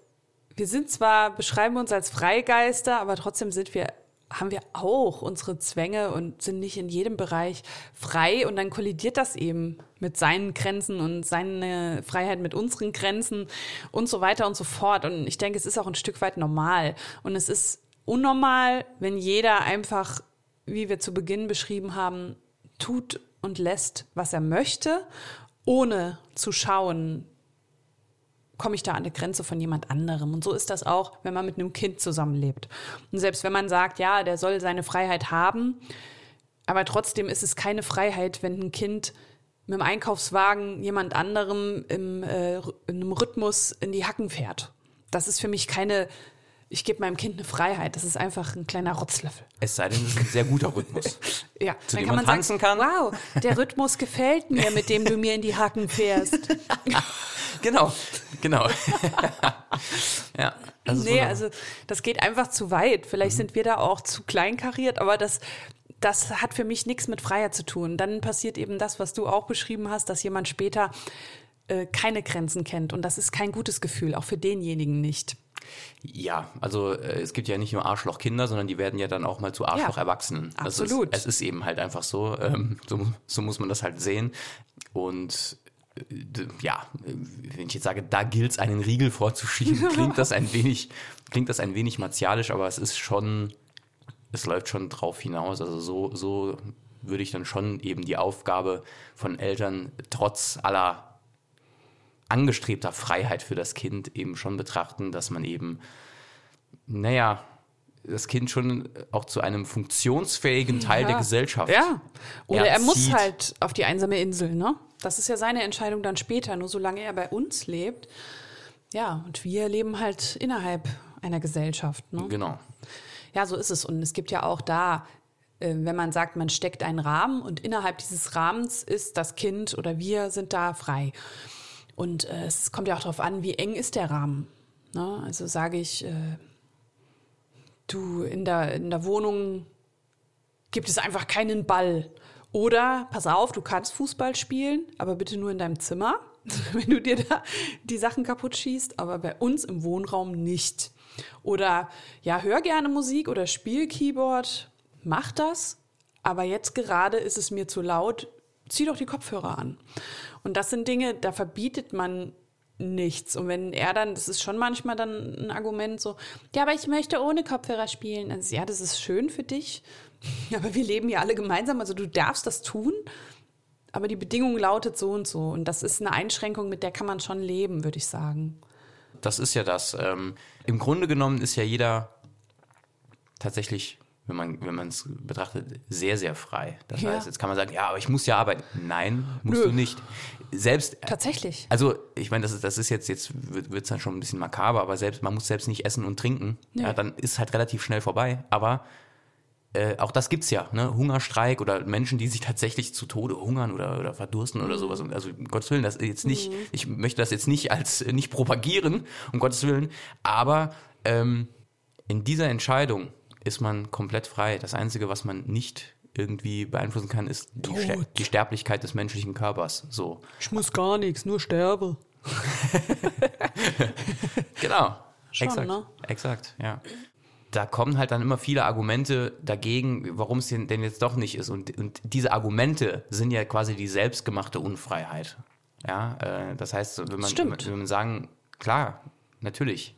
wir sind zwar, beschreiben uns als Freigeister, aber trotzdem sind wir, haben wir auch unsere Zwänge und sind nicht in jedem Bereich frei und dann kollidiert das eben mit seinen Grenzen und seine Freiheit mit unseren Grenzen und so weiter und so fort. Und ich denke, es ist auch ein Stück weit normal. Und es ist unnormal, wenn jeder einfach, wie wir zu Beginn beschrieben haben, tut und lässt, was er möchte, ohne zu schauen, komme ich da an eine Grenze von jemand anderem. Und so ist das auch, wenn man mit einem Kind zusammenlebt. Und selbst wenn man sagt, ja, der soll seine Freiheit haben, aber trotzdem ist es keine Freiheit, wenn ein Kind mit dem Einkaufswagen jemand anderem im, äh, in einem Rhythmus in die Hacken fährt. Das ist für mich keine, ich gebe meinem Kind eine Freiheit. Das ist einfach ein kleiner Rotzlöffel. Es sei denn, es ist ein sehr guter Rhythmus. (laughs) Ja, Zu dem man tanzen kann. Wow, der Rhythmus gefällt mir, mit dem du mir in die Hacken fährst. (laughs) genau, genau. (laughs) ja. Das nee, wunderbar. also das geht einfach zu weit. Vielleicht sind wir da auch zu kleinkariert, aber das, das hat für mich nichts mit Freiheit zu tun. Dann passiert eben das, was du auch beschrieben hast, dass jemand später äh, keine Grenzen kennt. Und das ist kein gutes Gefühl, auch für denjenigen nicht. Ja, also äh, es gibt ja nicht nur Arschlochkinder, sondern die werden ja dann auch mal zu Arschloch-Erwachsenen. Das absolut. Ist, es ist eben halt einfach so. Ähm, so. So muss man das halt sehen. Und äh, ja, wenn ich jetzt sage, da gilt es einen Riegel vorzuschieben, (laughs) klingt das ein wenig, klingt das ein wenig martialisch, aber es ist schon, es läuft schon drauf hinaus. Also so, so würde ich dann schon eben die Aufgabe von Eltern trotz aller angestrebter Freiheit für das Kind eben schon betrachten, dass man eben, naja, das Kind schon auch zu einem funktionsfähigen Teil der Ja. Gesellschaft. Ja. Oder er muss erzieht. halt auf die einsame Insel, ne? Das ist ja seine Entscheidung dann später, nur solange er bei uns lebt. Ja, und wir leben halt innerhalb einer Gesellschaft, ne? Genau. Ja, so ist es. Und es gibt ja auch da, äh, wenn man sagt, man steckt einen Rahmen und innerhalb dieses Rahmens ist das Kind oder wir sind da frei. Und äh, es kommt ja auch darauf an, wie eng ist der Rahmen. Ne? Also sage ich, äh, du in der, in der Wohnung gibt es einfach keinen Ball. Oder, pass auf, du kannst Fußball spielen, aber bitte nur in deinem Zimmer, (laughs) wenn du dir da die Sachen kaputt schießt, aber bei uns im Wohnraum nicht. Oder, ja, hör gerne Musik oder spiel Keyboard, mach das, aber jetzt gerade ist es mir zu laut, zieh doch die Kopfhörer an. Und das sind Dinge, da verbietet man nichts. Und wenn er dann, das ist schon manchmal dann ein Argument so, ja, aber ich möchte ohne Kopfhörer spielen. Also, ja, das ist schön für dich, (laughs) aber wir leben ja alle gemeinsam, also du darfst das tun, aber die Bedingung lautet so und so. Und das ist eine Einschränkung, mit der kann man schon leben, würde ich sagen. Das ist ja das. Ähm, Im Grunde genommen ist ja jeder tatsächlich wenn man wenn man es betrachtet, sehr, sehr frei. Das ja. heißt, jetzt kann man sagen, ja, aber ich muss ja arbeiten. Nein, musst Nö. du nicht. Selbst. Tatsächlich. Also, ich meine, das ist, das ist jetzt, jetzt wird es dann schon ein bisschen makaber, aber selbst, man muss selbst nicht essen und trinken. Ja, dann ist halt relativ schnell vorbei. Aber äh, auch das gibt's ja, ne? Hungerstreik oder Menschen, die sich tatsächlich zu Tode hungern oder, oder verdursten mhm. oder sowas. Also um Gottes Willen, das jetzt nicht, mhm. ich möchte das jetzt nicht als nicht propagieren, um Gottes Willen, aber ähm, in dieser Entscheidung ist man komplett frei. Das Einzige, was man nicht irgendwie beeinflussen kann, ist die, Ster die Sterblichkeit des menschlichen Körpers. So. Ich muss gar nichts, nur sterbe. (laughs) genau. Schon, exakt. Ne? Exakt, ja. Da kommen halt dann immer viele Argumente dagegen, warum es denn jetzt doch nicht ist. Und, und diese Argumente sind ja quasi die selbstgemachte Unfreiheit. Ja, äh, das heißt, wenn man, wenn man sagen, klar, natürlich,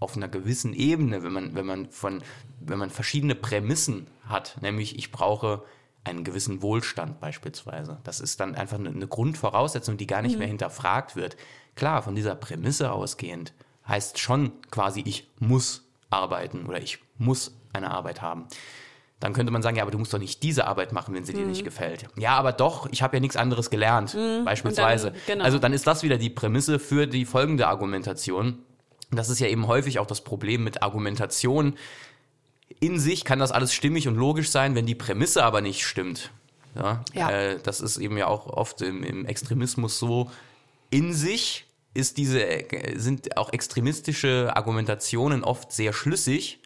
auf einer gewissen Ebene, wenn man, wenn man von, wenn man verschiedene Prämissen hat, nämlich ich brauche einen gewissen Wohlstand beispielsweise. Das ist dann einfach eine, Grundvoraussetzung, die gar nicht mhm. mehr hinterfragt wird. Klar, von dieser Prämisse ausgehend heißt schon quasi, ich muss arbeiten oder ich muss eine Arbeit haben. Dann könnte man sagen, ja, aber du musst doch nicht diese Arbeit machen, wenn sie mhm. dir nicht gefällt. Ja, aber doch, ich habe ja nichts anderes gelernt, mhm. beispielsweise. Dann, genau. Also dann ist das wieder die Prämisse für die folgende Argumentation. Das ist ja eben häufig auch das Problem mit Argumentation. In sich kann das alles stimmig und logisch sein, wenn die Prämisse aber nicht stimmt. Ja, ja. Äh, das ist eben ja auch oft im, im Extremismus so. In sich ist diese, sind auch extremistische Argumentationen oft sehr schlüssig,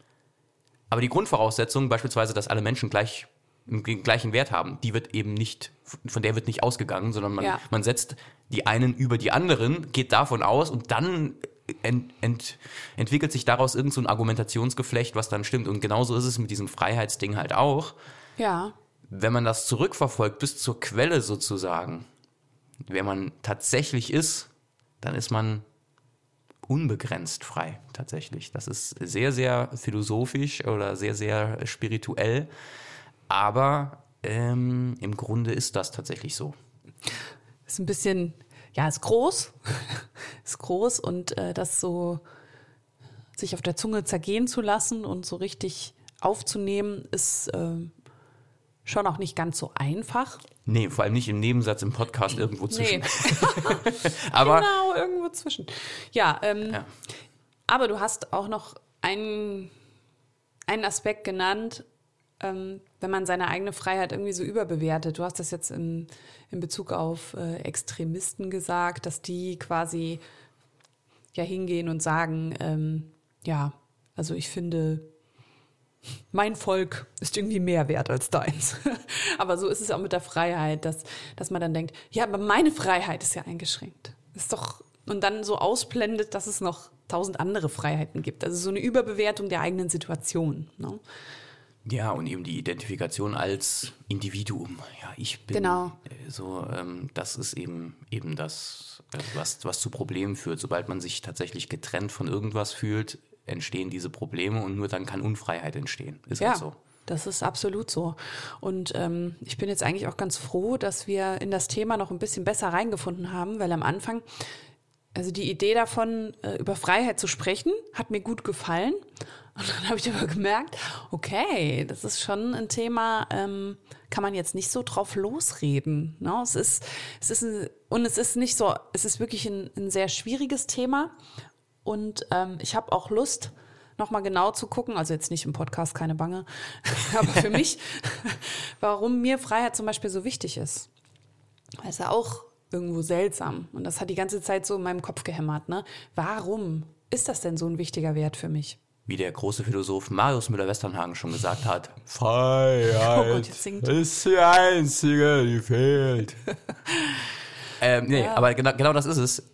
aber die Grundvoraussetzung, beispielsweise, dass alle Menschen gleich den gleichen Wert haben, die wird eben nicht, von der wird nicht ausgegangen, sondern man, ja. man setzt die einen über die anderen, geht davon aus und dann ent, ent, entwickelt sich daraus irgend so ein Argumentationsgeflecht, was dann stimmt. Und genauso ist es mit diesem Freiheitsding halt auch. Ja. Wenn man das zurückverfolgt bis zur Quelle sozusagen, wer man tatsächlich ist, dann ist man unbegrenzt frei tatsächlich. Das ist sehr, sehr philosophisch oder sehr, sehr spirituell. Aber ähm, im Grunde ist das tatsächlich so. Ist ein bisschen ja, ist groß, (laughs) ist groß und äh, das so sich auf der Zunge zergehen zu lassen und so richtig aufzunehmen, ist äh, schon auch nicht ganz so einfach. Nee, vor allem nicht im Nebensatz im Podcast irgendwo zwischen. Nee. (laughs) (laughs) aber genau, irgendwo zwischen. Ja, ähm, ja, aber du hast auch noch einen, einen Aspekt genannt, ähm, wenn man seine eigene Freiheit irgendwie so überbewertet. Du hast das jetzt in, in Bezug auf äh, Extremisten gesagt, dass die quasi ja hingehen und sagen, ähm, ja, also ich finde, mein Volk ist irgendwie mehr wert als deins. (laughs) aber so ist es auch mit der Freiheit, dass, dass man dann denkt, ja, aber meine Freiheit ist ja eingeschränkt. Ist doch, und dann so ausblendet, dass es noch tausend andere Freiheiten gibt. Also so eine Überbewertung der eigenen Situation. Ne? Ja, und eben die Identifikation als Individuum. Ja, ich bin genau. Äh, so, ähm, das ist eben eben das, äh, was, was zu Problemen führt. Sobald man sich tatsächlich getrennt von irgendwas fühlt, entstehen diese Probleme und nur dann kann Unfreiheit entstehen. Ist ja. halt so. Das ist absolut so. Und ähm, ich bin jetzt eigentlich auch ganz froh, dass wir in das Thema noch ein bisschen besser reingefunden haben, weil am Anfang, also die Idee davon, äh, über Freiheit zu sprechen, hat mir gut gefallen. (laughs) Und dann habe ich aber gemerkt, okay, das ist schon ein Thema, ähm, kann man jetzt nicht so drauf losreden. Ne? Es ist, es ist ein, und es ist nicht so, es ist wirklich ein, ein sehr schwieriges Thema. Und ähm, ich habe auch Lust, nochmal genau zu gucken, also jetzt nicht im Podcast, keine Bange, (laughs) aber für (laughs) mich, warum mir Freiheit zum Beispiel so wichtig ist. Weil es ja auch irgendwo seltsam. Und das hat die ganze Zeit so in meinem Kopf gehämmert. Ne? Warum ist das denn so ein wichtiger Wert für mich? wie der große Philosoph Marius Müller-Westernhagen schon gesagt hat, Freiheit (laughs) oh Gott, ist die einzige, die fehlt. (laughs) ähm, nee, ja. aber genau, genau das ist es.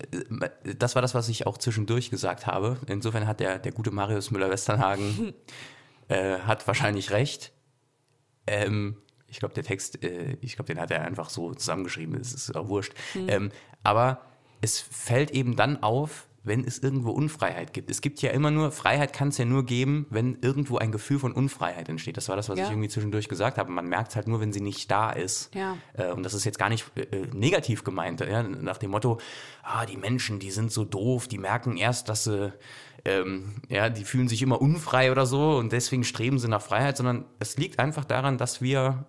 Das war das, was ich auch zwischendurch gesagt habe. Insofern hat der, der gute Marius Müller-Westernhagen (laughs) äh, hat wahrscheinlich recht. Ähm, Ich glaube, der Text, äh, ich glaube, den hat er einfach so zusammengeschrieben, das ist auch wurscht. Ähm, aber es fällt eben dann auf, wenn es irgendwo Unfreiheit gibt. Es gibt ja immer nur, Freiheit kann es ja nur geben, wenn irgendwo ein Gefühl von Unfreiheit entsteht. Das war das, was Ja. ich irgendwie zwischendurch gesagt habe. Man merkt es halt nur, wenn sie nicht da ist. Ja. Äh, und das ist jetzt gar nicht äh, äh, negativ gemeint, ja? nach dem Motto, ah, die Menschen, die sind so doof, die merken erst, dass sie, ähm, ja, die fühlen sich immer unfrei oder so und deswegen streben sie nach Freiheit, sondern es liegt einfach daran, dass wir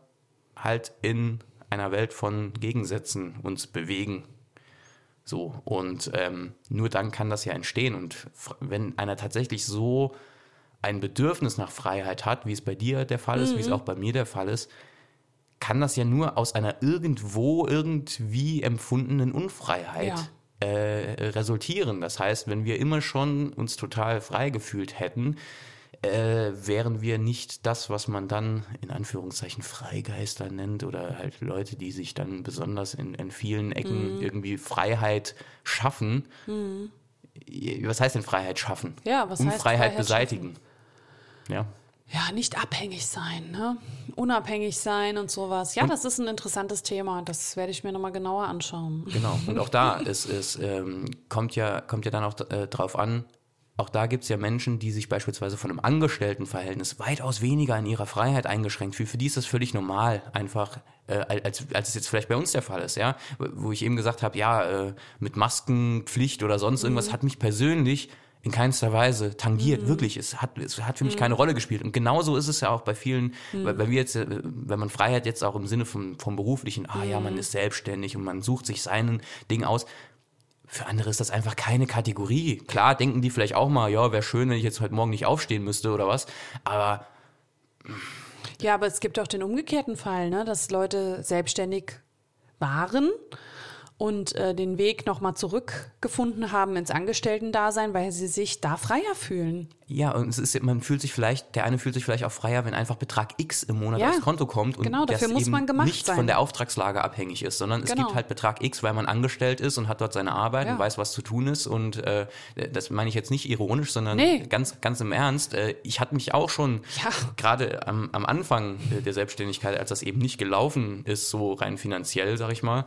halt in einer Welt von Gegensätzen uns bewegen. So, und ähm, nur dann kann das ja entstehen. Und wenn einer tatsächlich so ein Bedürfnis nach Freiheit hat, wie es bei dir der Fall ist, wie es auch bei mir der Fall ist, kann das ja nur aus einer irgendwo irgendwie empfundenen Unfreiheit äh, resultieren. Das heißt, wenn wir immer schon uns total frei gefühlt hätten, äh, wären wir nicht das, was man dann in Anführungszeichen Freigeister nennt oder halt Leute, die sich dann besonders in, in vielen Ecken irgendwie Freiheit schaffen. Was heißt denn Freiheit schaffen? Ja, was heißt Unfreiheit Freiheit beseitigen. Ja. Ja, nicht abhängig sein, ne? Unabhängig sein und sowas. Ja, das ist ein interessantes Thema. Das werde ich mir nochmal genauer anschauen. Genau. Und auch da (laughs) ist es ähm, kommt ja kommt ja dann auch äh, drauf an. Auch da gibt es ja Menschen, die sich beispielsweise von einem Angestelltenverhältnis weitaus weniger in ihrer Freiheit eingeschränkt fühlen. Für die ist das völlig normal, einfach äh, als, als es jetzt vielleicht bei uns der Fall ist, ja. Wo ich eben gesagt habe, ja, äh, mit Maskenpflicht oder sonst irgendwas hat mich persönlich in keinster Weise tangiert, wirklich. Es hat, es hat für mich keine Rolle gespielt. Und genauso ist es ja auch bei vielen, weil, weil wir jetzt, äh, wenn man Freiheit jetzt auch im Sinne vom, vom beruflichen, ah ja, man ist selbstständig und man sucht sich seinen Ding aus. Für andere ist das einfach keine Kategorie. Klar denken die vielleicht auch mal, ja, wäre schön, wenn ich jetzt heute Morgen nicht aufstehen müsste oder was. Aber Ja, aber es gibt auch den umgekehrten Fall, ne? dass Leute selbstständig waren und äh, den Weg nochmal zurückgefunden haben ins Angestellten-Dasein, weil sie sich da freier fühlen. ja, und es ist, man fühlt sich vielleicht, der eine fühlt sich vielleicht auch freier, wenn einfach Betrag X im Monat Ja, aufs Konto kommt und genau, dafür das muss eben man gemacht nicht sein. von der Auftragslage abhängig ist, sondern es Genau. gibt halt Betrag X, weil man angestellt ist und hat dort seine Arbeit Ja. und weiß, was zu tun ist. Und äh, das meine ich jetzt nicht ironisch, sondern Nee. ganz, ganz im Ernst. Äh, ich hatte mich auch schon Ja. gerade am, am Anfang äh, der Selbstständigkeit, als das eben nicht gelaufen ist, so rein finanziell, sag ich mal,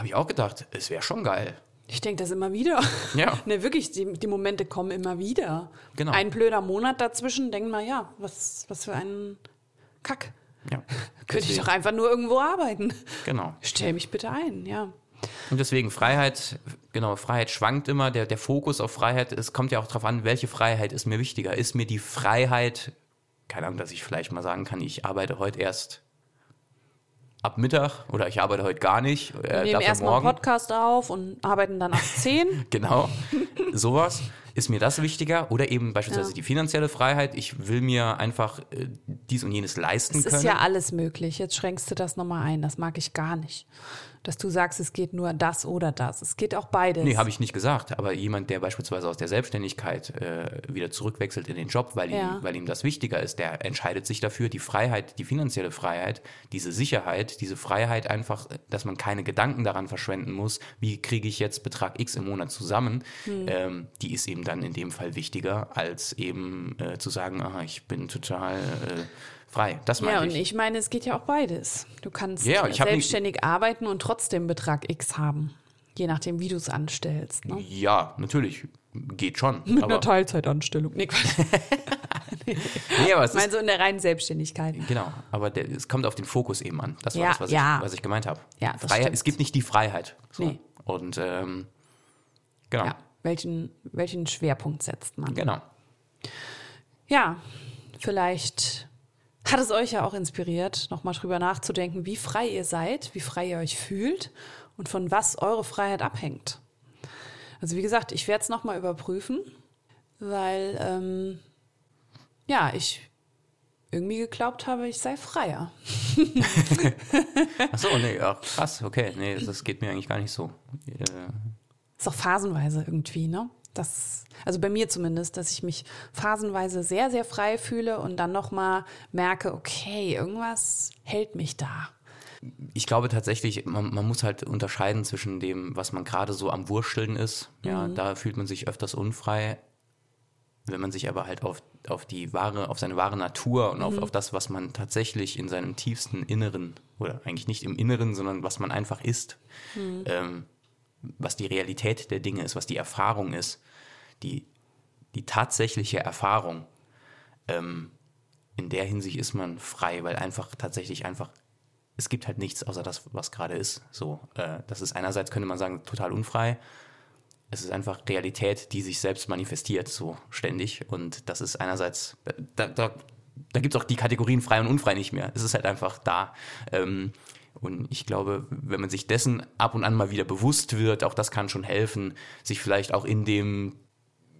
habe ich auch gedacht, es wäre schon geil. Ich denke das immer wieder. Ja. (laughs) Ne, wirklich, die, die Momente kommen immer wieder. Genau. Ein blöder Monat dazwischen, denkt man, ja, was, was für ein Kack. Ja. (laughs) Könnte ich doch einfach nur irgendwo arbeiten. Genau. Stell mich bitte ein, ja. Und deswegen Freiheit, genau, Freiheit schwankt immer. Der, der Fokus auf Freiheit, es kommt ja auch darauf an, welche Freiheit ist mir wichtiger. Ist mir die Freiheit, keine Ahnung, dass ich vielleicht mal sagen kann, ich arbeite heute erst ab Mittag oder ich arbeite heute gar nicht. Äh, Wir nehmen erstmal einen. Podcast auf und arbeiten dann ab 10. (laughs) Genau, sowas. Ist mir das wichtiger? Oder eben beispielsweise Ja. die finanzielle Freiheit. Ich will mir einfach äh, dies und jenes leisten Es können. ist ja alles möglich. Jetzt schränkst du das nochmal ein. Das mag ich gar nicht. Dass du sagst, es geht nur das oder das. Es geht auch beides. Nee, habe ich nicht gesagt. Aber jemand, der beispielsweise aus der Selbstständigkeit äh, wieder zurückwechselt in den Job, weil, Ja. ihm, weil ihm das wichtiger ist, der entscheidet sich dafür, die Freiheit, die finanzielle Freiheit, diese Sicherheit, diese Freiheit einfach, dass man keine Gedanken daran verschwenden muss, wie kriege ich jetzt Betrag X im Monat zusammen, Hm. ähm, die ist eben dann in dem Fall wichtiger, als eben äh, zu sagen, aha, ich bin total äh, frei. Das meine Ja, und ich. ich meine, es geht ja auch beides. Du kannst Ja, ich nicht- selbstständig arbeiten und trotzdem Betrag X haben. Je nachdem, wie du es anstellst. Ne? Ja, natürlich. Geht schon. Mit aber, einer Teilzeitanstellung. Nee, Quatsch. (laughs) nee, aber es Ich meine so in der reinen Selbstständigkeit. Genau, aber der, es kommt auf den Fokus eben an. Das war Ja, das, was, ja. ich, was ich gemeint habe. Ja, Freiheit, es gibt nicht die Freiheit. So. Nee. Und ähm, genau, Ja. Welchen, welchen Schwerpunkt setzt man? genau. Ja, vielleicht hat es euch ja auch inspiriert, nochmal drüber nachzudenken, wie frei ihr seid, wie frei ihr euch fühlt und von was eure Freiheit abhängt. Also wie gesagt, ich werde es nochmal überprüfen, weil ähm, ja, ich irgendwie geglaubt habe, ich sei freier. Ach so, nee, ach, krass, okay, nee, das geht mir eigentlich gar nicht so. Äh, Ist auch phasenweise irgendwie, ne? Das, also bei mir zumindest, dass ich mich phasenweise sehr, sehr frei fühle und dann nochmal merke, okay, irgendwas hält mich da. ich glaube tatsächlich, man, man muss halt unterscheiden zwischen dem, was man gerade so am Wursteln ist. Ja, Mhm. da fühlt man sich öfters unfrei. wenn man sich aber halt auf, auf die wahre, auf seine wahre Natur und auf, auf das, was man tatsächlich in seinem tiefsten Inneren, oder eigentlich nicht im Inneren, sondern was man einfach ist, ähm, was die Realität der Dinge ist, was die Erfahrung ist, die, die tatsächliche Erfahrung, ähm, in der Hinsicht ist man frei, weil einfach tatsächlich einfach, es gibt halt nichts außer das, was gerade ist. So, äh, das ist einerseits, könnte man sagen, total unfrei. Es ist einfach Realität, die sich selbst manifestiert, so ständig. Und das ist einerseits, da, da, da gibt es auch die Kategorien frei und unfrei nicht mehr. Es ist halt einfach da. Ähm, und ich glaube, wenn man sich dessen ab und an mal wieder bewusst wird, auch das kann schon helfen, sich vielleicht auch in dem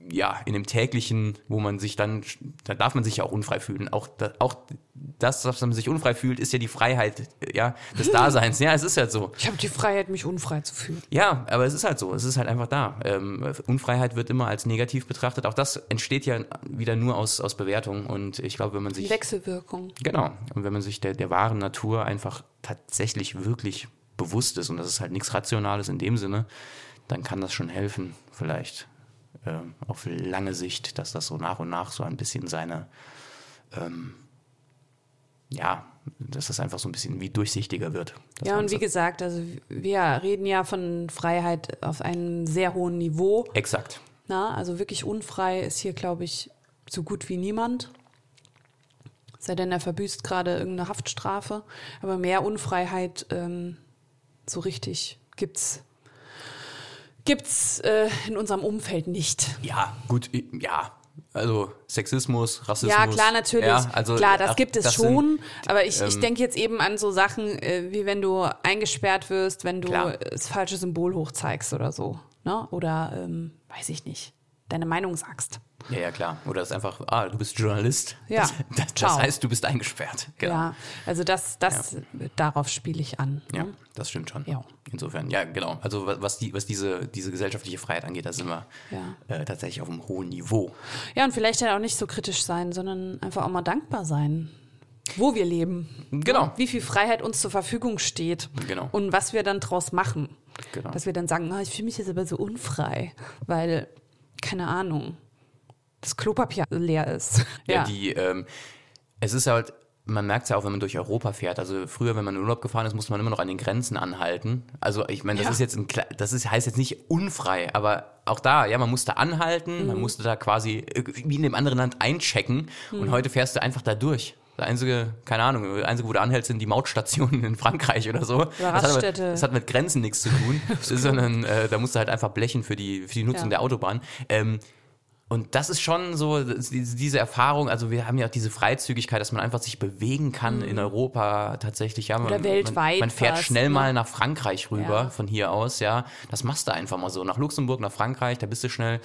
ja, in dem täglichen, wo man sich dann, da darf man sich ja auch unfrei fühlen. Auch, da, auch das, dass man sich unfrei fühlt, ist ja die Freiheit, ja, des (laughs) Daseins. Ja, es ist halt so. Ich habe die Freiheit, mich unfrei zu fühlen. Ja, aber es ist halt so. Es ist halt einfach da. Ähm, Unfreiheit wird immer als negativ betrachtet. Auch das entsteht ja wieder nur aus, aus Bewertung. Und ich glaube, wenn man sich. Wechselwirkung. Genau. Und wenn man sich der, der wahren Natur einfach tatsächlich wirklich bewusst ist, und das ist halt nichts Rationales in dem Sinne, dann kann das schon helfen, vielleicht ähm, auf lange Sicht, dass das so nach und nach so ein bisschen seine, ähm, ja, dass das einfach so ein bisschen wie durchsichtiger wird. Ja, und Ganze. wie gesagt, also wir reden ja von Freiheit auf einem sehr hohen Niveau. Exakt. Na, also wirklich unfrei ist hier, glaube ich, so gut wie niemand. Sei denn, er verbüßt gerade irgendeine Haftstrafe. Aber mehr Unfreiheit ähm, so richtig gibt's gibt's äh, in unserem Umfeld nicht. Ja, gut, ja. Also Sexismus, Rassismus. Ja, klar, natürlich. Ja, also, klar, das ach, gibt es das schon. Sind, aber ich, ich ähm, denke jetzt eben an so Sachen, äh, wie wenn du eingesperrt wirst, wenn du Klar. das falsche Symbol hochzeigst oder so. Ne? Oder, ähm, weiß ich nicht, deine Meinung sagst. ja, ja, klar. Oder es ist einfach, ah, du bist Journalist. Ja, Das, das, das heißt, du bist eingesperrt. Genau. Ja, also das, das darauf spiele ich an. Ja, ne? das stimmt schon. Ja. Insofern, ja, genau. Also wa- was, die, was diese, diese gesellschaftliche Freiheit angeht, da sind wir Ja. äh, tatsächlich auf einem hohen Niveau. Ja, und vielleicht halt auch nicht so kritisch sein, sondern einfach auch mal dankbar sein, wo wir leben. Genau. Wie viel Freiheit uns zur Verfügung steht. Genau. Und was wir dann draus machen. Genau. Dass wir dann sagen, ah, ich fühle mich jetzt aber so unfrei, weil, keine Ahnung, das Klopapier leer ist. (laughs) Ja, die, ähm, es ist halt, man merkt es ja auch, wenn man durch Europa fährt. Also früher, wenn man in Urlaub gefahren ist, musste man immer noch an den Grenzen anhalten. Also ich meine, das Ja. ist jetzt ein, das ist, heißt jetzt nicht unfrei, aber auch da, ja, man musste anhalten, Mhm. man musste da quasi äh, wie in dem anderen Land einchecken Mhm. und heute fährst du einfach da durch. Der einzige, keine Ahnung, der einzige, wo du anhältst, sind die Mautstationen in Frankreich oder so. Das hat, Raststätte. das hat mit Grenzen nichts zu tun, (laughs) sondern äh, da musst du halt einfach blechen für die, für die Nutzung Ja. der Autobahn. Ähm, und das ist schon so, diese Erfahrung, also wir haben ja auch diese Freizügigkeit, dass man einfach sich bewegen kann in Europa tatsächlich. Ja, man, Mhm. Oder weltweit Man, man fährt fast, schnell ne? mal nach Frankreich rüber Ja. von hier aus, ja. Das machst du einfach mal so. Nach Luxemburg, nach Frankreich, da bist du schnell.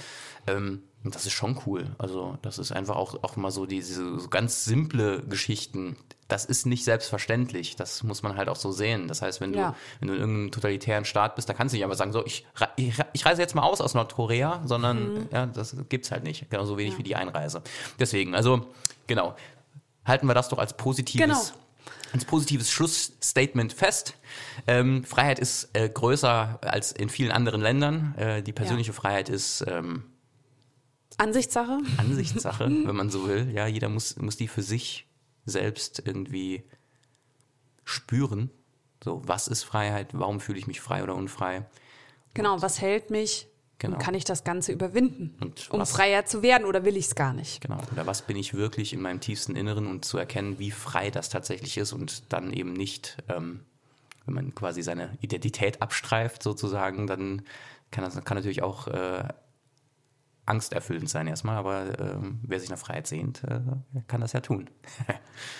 Ähm, und das ist schon cool. Also das ist einfach auch, auch mal so diese so ganz simple Geschichten. Das ist nicht selbstverständlich. Das muss man halt auch so sehen. Das heißt, wenn du, Ja. wenn du in irgendeinem totalitären Staat bist, da kannst du nicht einfach sagen, so, ich, ich, ich reise jetzt mal aus aus Nordkorea, sondern ja, das gibt's halt nicht. Genauso wenig wie die Einreise. Deswegen, also, genau. Halten wir das doch als positives, Genau. als positives Schlussstatement fest. Ähm, Freiheit ist äh, größer als in vielen anderen Ländern. Äh, die persönliche Freiheit ist ähm, Ansichtssache. Ansichtssache, wenn man so will. Ja, jeder muss, muss die für sich selbst irgendwie spüren. So, was ist Freiheit? Warum fühle ich mich frei oder unfrei? Genau, was hält mich? Genau. Und kann ich das Ganze überwinden, Und um was- freier zu werden oder will ich es gar nicht? Genau. Oder was bin ich wirklich in meinem tiefsten Inneren und zu erkennen, wie frei das tatsächlich ist und dann eben nicht, ähm, wenn man quasi seine Identität abstreift sozusagen, dann kann das kann natürlich auch äh, angsterfüllend sein erstmal, aber ähm, wer sich nach Freiheit sehnt, äh, kann das ja tun. (laughs)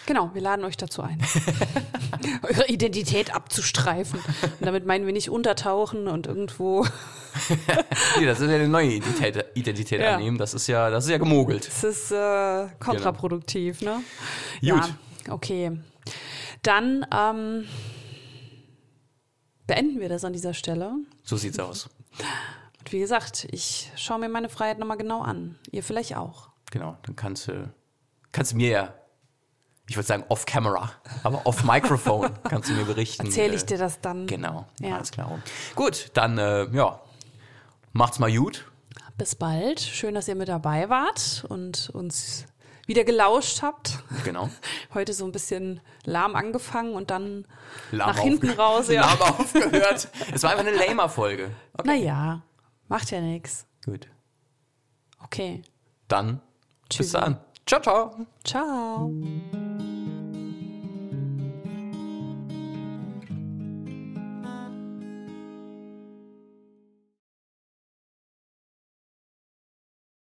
Genau, wir laden euch dazu ein, (laughs) eure Identität abzustreifen. Und damit meinen wir nicht untertauchen und irgendwo. (laughs) Nee, das ist ja eine neue Identität, Identität Ja. annehmen. Das ist ja, das ist ja gemogelt. Das ist äh, kontraproduktiv, ne? Genau. Gut. Ja, okay. Dann ähm, beenden wir das an dieser Stelle. So sieht's aus wie gesagt, ich schaue mir meine Freiheit nochmal genau an. Ihr vielleicht auch. Genau, dann kannst du, kannst du mir ja, ich würde sagen off-camera, aber off-Microphone (laughs) kannst du mir berichten. Erzähle ich dir das dann. Genau, ja. alles klar. Gut, dann, äh, ja, macht's mal gut. Bis bald. Schön, dass ihr mit dabei wart und uns wieder gelauscht habt. Genau. (laughs) Heute so ein bisschen lahm angefangen und dann lahm nach hinten raus. (laughs) Ja. Lahm aufgehört. es war einfach eine lamer Folge. Okay. Naja. Macht ja nichts. Gut. Okay. Dann, Bis dann. Ciao, ciao. Ciao.